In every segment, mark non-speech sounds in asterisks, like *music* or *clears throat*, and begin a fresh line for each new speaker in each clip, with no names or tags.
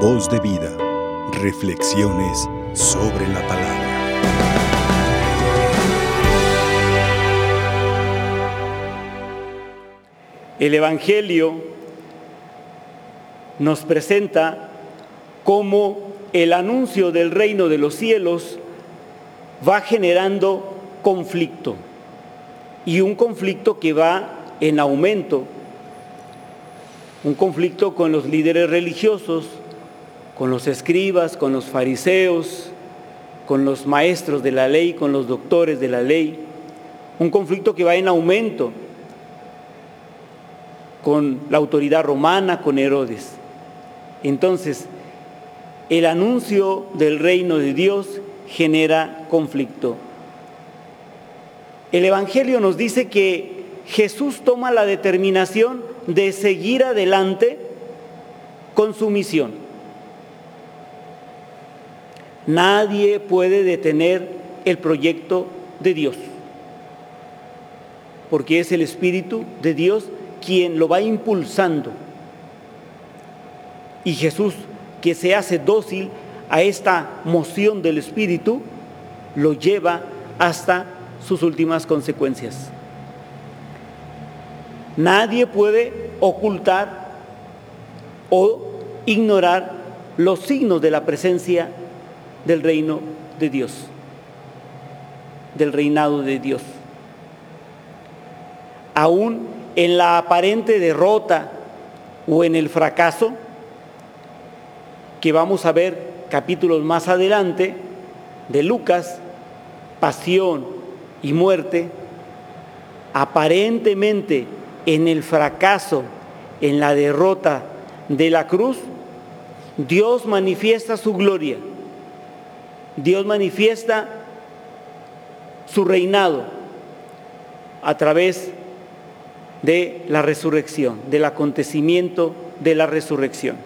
Voz de vida. Reflexiones sobre la palabra.
El Evangelio nos presenta cómo el anuncio del reino de los cielos va generando conflicto y un conflicto que va en aumento, un conflicto con los líderes religiosos, con los escribas, con los fariseos, con los maestros de la ley, con los doctores de la ley, un conflicto que va en aumento con la autoridad romana, con Herodes. Entonces, el anuncio del reino de Dios genera conflicto. El Evangelio nos dice que Jesús toma la determinación de seguir adelante con su misión. Nadie puede detener el proyecto de Dios, porque es el Espíritu de Dios quien lo va impulsando. Y Jesús, que se hace dócil a esta moción del Espíritu, lo lleva hasta sus últimas consecuencias. Nadie puede ocultar o ignorar los signos de la presencia del reino de Dios, del reinado de Dios. Aún en la aparente derrota o en el fracaso, que vamos a ver capítulos más adelante de Lucas, pasión y muerte, aparentemente en el fracaso, en la derrota de la cruz, Dios manifiesta su gloria, Dios manifiesta su reinado a través de la resurrección, del acontecimiento de la resurrección.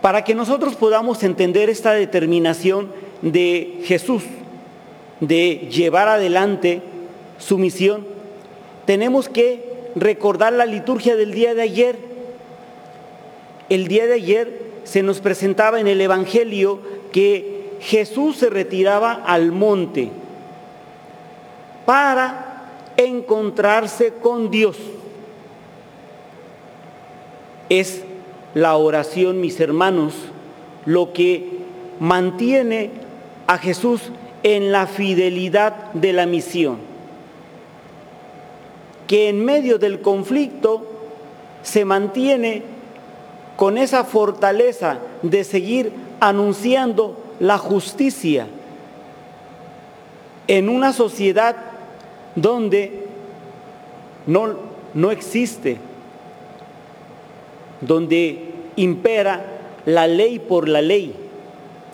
Para que nosotros podamos entender esta determinación de Jesús de llevar adelante su misión, tenemos que recordar la liturgia del día de ayer. El día de ayer se nos presentaba en el Evangelio que Jesús se retiraba al monte para encontrarse con Dios. Es la oración, mis hermanos, lo que mantiene a Jesús en la fidelidad de la misión. Que en medio del conflicto se mantiene con esa fortaleza de seguir anunciando la justicia en una sociedad donde no, no existe, donde impera la ley por la ley,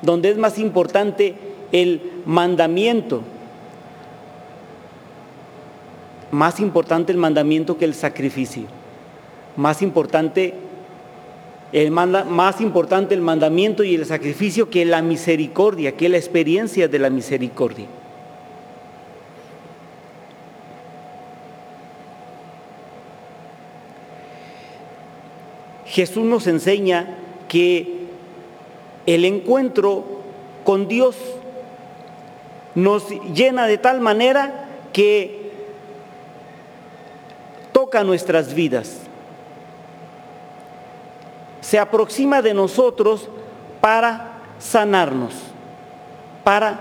donde es más importante el mandamiento, más importante el mandamiento que el sacrificio, más importante el más importante el mandamiento y el sacrificio que la misericordia, que la experiencia de la misericordia. Jesús nos enseña que el encuentro con Dios nos llena de tal manera que toca nuestras vidas. Se aproxima de nosotros para sanarnos, para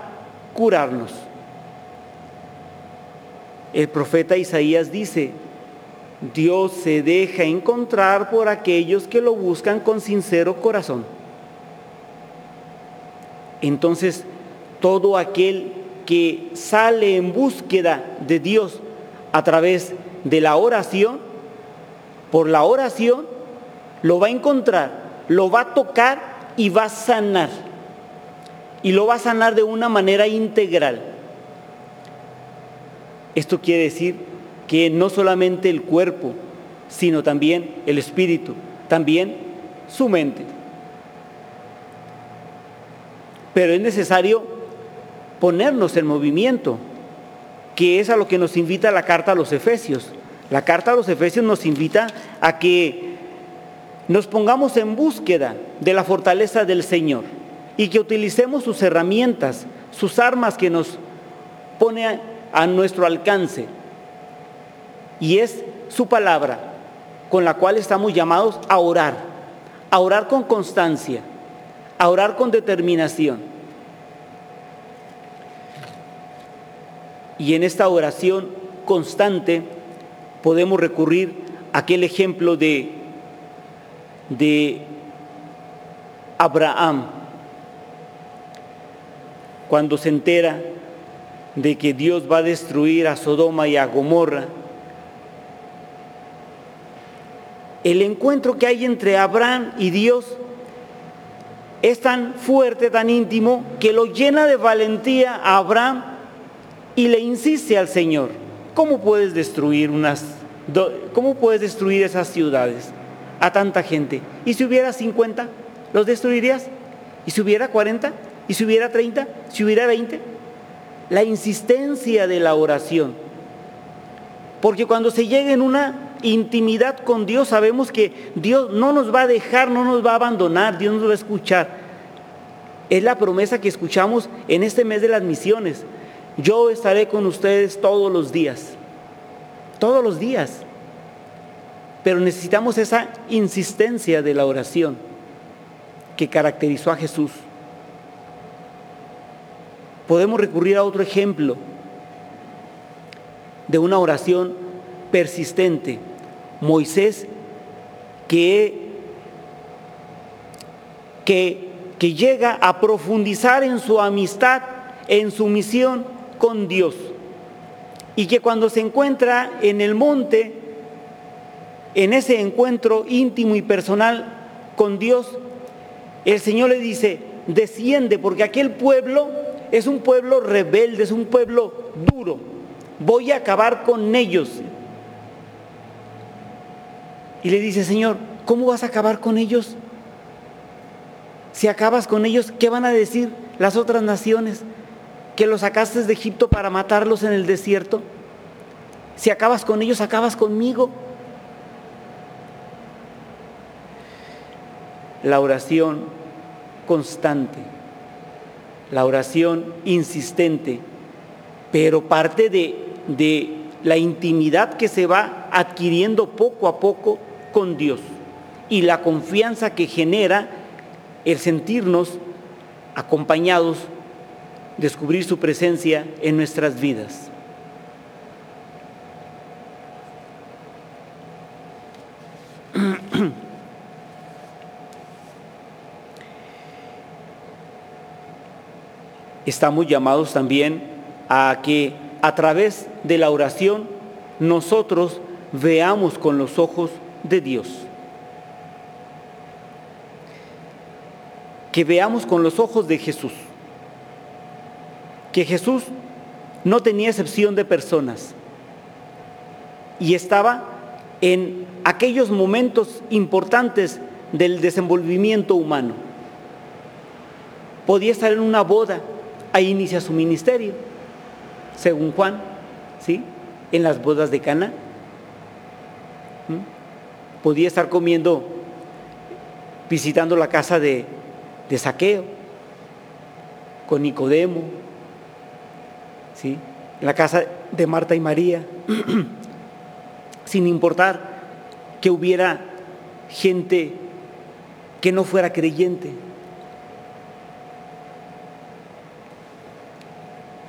curarnos. El profeta Isaías dice, Dios se deja encontrar por aquellos que lo buscan con sincero corazón. Entonces, todo aquel que sale en búsqueda de Dios a través de la oración, por la oración, lo va a encontrar, lo va a tocar y va a sanar. Y lo va a sanar de una manera integral. Esto quiere decir que no solamente el cuerpo, sino también el espíritu, también su mente. Pero es necesario ponernos en movimiento, que es a lo que nos invita la carta a los Efesios. La carta a los Efesios nos invita a que nos pongamos en búsqueda de la fortaleza del Señor y que utilicemos sus herramientas, sus armas que nos pone a, nuestro alcance. Y es su palabra con la cual estamos llamados a orar, a orar con constancia, a orar con determinación. Y en esta oración constante podemos recurrir a aquel ejemplo de, de Abraham, cuando se entera de que Dios va a destruir a Sodoma y a Gomorra, el encuentro que hay entre Abraham y Dios es tan fuerte, tan íntimo, que lo llena de valentía a Abraham y le insiste al Señor, ¿cómo puedes destruir unas, cómo puedes destruir esas ciudades a tanta gente? ¿Y si hubiera 50, los destruirías? ¿Y si hubiera 40? ¿Y si hubiera 30? ¿Si hubiera 20? La insistencia de la oración. Porque cuando se llega en una intimidad con Dios, sabemos que Dios no nos va a dejar, no nos va a abandonar, Dios nos va a escuchar. Es la promesa que escuchamos en este mes de las misiones. Yo estaré con ustedes todos los días, todos los días. Pero necesitamos esa insistencia de la oración que caracterizó a Jesús. Podemos recurrir a otro ejemplo de una oración persistente. Moisés que, que, llega a profundizar en su amistad, en su misión con Dios. Y que cuando se encuentra en el monte, en ese encuentro íntimo y personal con Dios, el Señor le dice, desciende, porque aquel pueblo es un pueblo rebelde, es un pueblo duro. Voy a acabar con ellos. Y le dice, Señor, ¿cómo vas a acabar con ellos? Si acabas con ellos, ¿qué van a decir las otras naciones? ¿Que los sacaste de Egipto para matarlos en el desierto? Si acabas con ellos, acabas conmigo. La oración constante la oración insistente, pero parte de, de la intimidad que se va adquiriendo poco a poco con Dios y la confianza que genera el sentirnos acompañados, descubrir su presencia en nuestras vidas. Estamos llamados también a que a través de la oración nosotros veamos con los ojos de Dios. Que veamos con los ojos de Jesús. Que Jesús no tenía excepción de personas y estaba en aquellos momentos importantes del desenvolvimiento humano. Podía estar en una boda ahí inicia su ministerio, según Juan, ¿sí? En las bodas de Cana. Podía estar comiendo, visitando la casa de, Saqueo, con Nicodemo, ¿sí? La casa de Marta y María, *clears throat* sin importar que hubiera gente que no fuera creyente.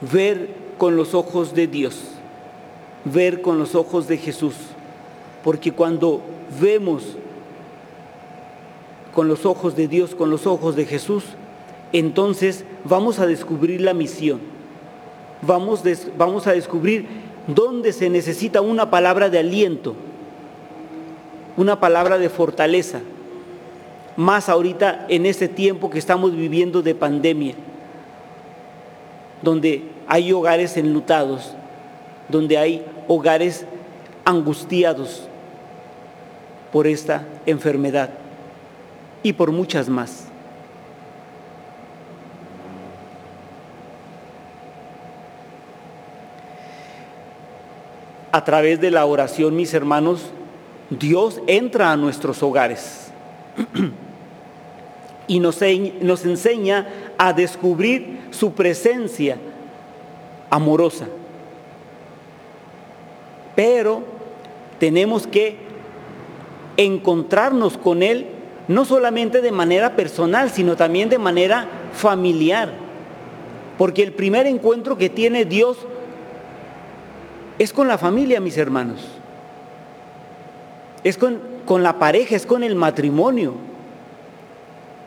Ver con los ojos de Dios, ver con los ojos de Jesús, porque cuando vemos con los ojos de Dios, con los ojos de Jesús, entonces vamos a descubrir la misión, vamos, a descubrir dónde se necesita una palabra de aliento, una palabra de fortaleza, más ahorita en este tiempo que estamos viviendo de pandemia donde hay hogares enlutados, donde hay hogares angustiados por esta enfermedad y por muchas más. A través de la oración, mis hermanos, Dios entra a nuestros hogares. *clears throat* y nos, enseña a descubrir su presencia amorosa. Pero tenemos que encontrarnos con Él no solamente de manera personal, sino también de manera familiar. Porque el primer encuentro que tiene Dios es con la familia, mis hermanos. Es con, con la pareja, es con el matrimonio.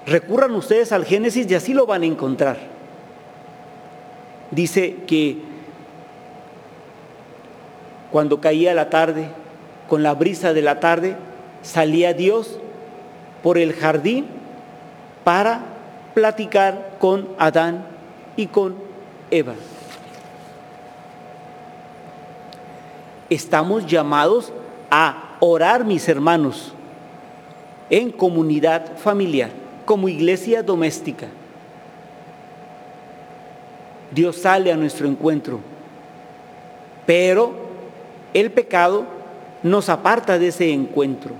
Recurran ustedes al Génesis y así lo van a encontrar. Dice que cuando caía la tarde, con la brisa de la tarde, salía Dios por el jardín para platicar con Adán y con Eva. Estamos llamados a orar, mis hermanos, en comunidad familiar, como iglesia doméstica. Dios sale a nuestro encuentro, pero el pecado nos aparta de ese encuentro,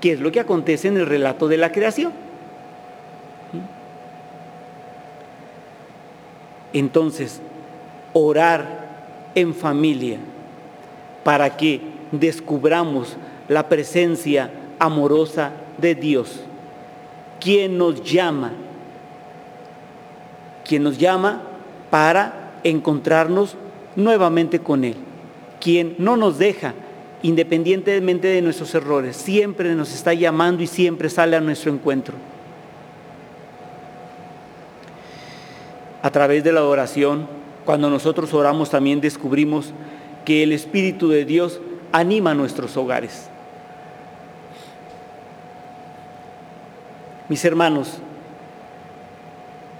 que es lo que acontece en el relato de la creación. Entonces, orar en familia para que descubramos la presencia amorosa de Dios, quien nos llama, quien nos llama para encontrarnos nuevamente con Él, quien no nos deja independientemente de nuestros errores, siempre nos está llamando y siempre sale a nuestro encuentro. A través de la oración, cuando nosotros oramos también descubrimos que el Espíritu de Dios anima nuestros hogares. Mis hermanos,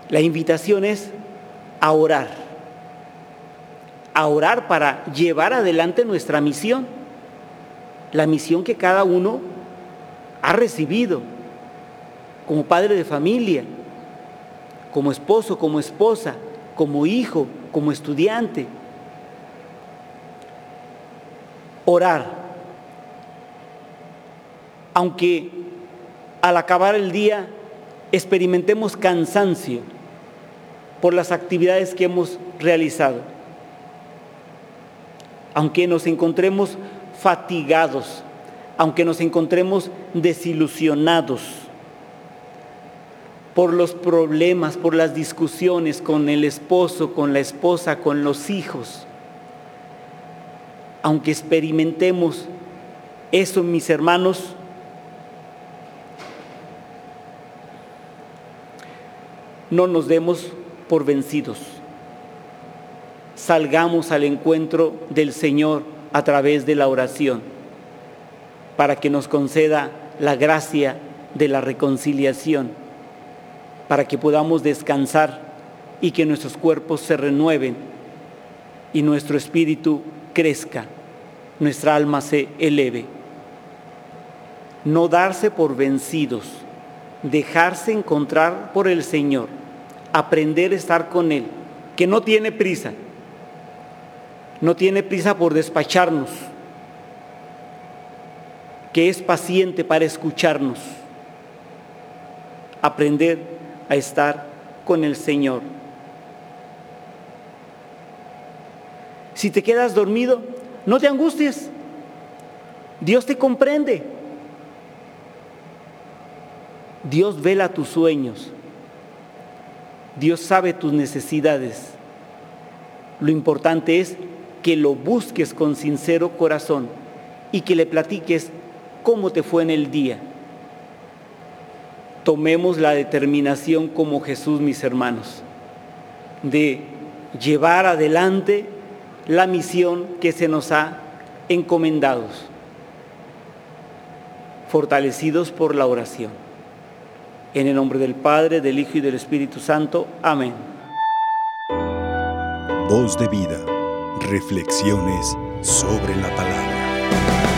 la invitación es a orar, a orar para llevar adelante nuestra misión, la misión que cada uno ha recibido como padre de familia, como esposo, como esposa, como hijo, como estudiante. Orar. Aunque al acabar el día experimentemos cansancio por las actividades que hemos realizado, aunque nos encontremos fatigados, aunque nos encontremos desilusionados, por los problemas, por las discusiones con el esposo, con la esposa, con los hijos. Aunque experimentemos eso, mis hermanos, no nos demos por vencidos. Salgamos al encuentro del Señor a través de la oración para que nos conceda la gracia de la reconciliación para que podamos descansar y que nuestros cuerpos se renueven y nuestro espíritu crezca, nuestra alma se eleve. No darse por vencidos, dejarse encontrar por el Señor, aprender a estar con Él, que no tiene prisa, no tiene prisa por despacharnos, que es paciente para escucharnos, aprender a estar con el Señor. Si te quedas dormido, no te angusties. Dios te comprende. Dios vela tus sueños. Dios sabe tus necesidades. Lo importante es que lo busques con sincero corazón y que le platiques cómo te fue en el día tomemos la determinación como Jesús, mis hermanos, de llevar adelante la misión que se nos ha encomendado, fortalecidos por la oración. En el nombre del Padre, del Hijo y del Espíritu Santo. Amén.
Voz de vida. Reflexiones sobre la palabra.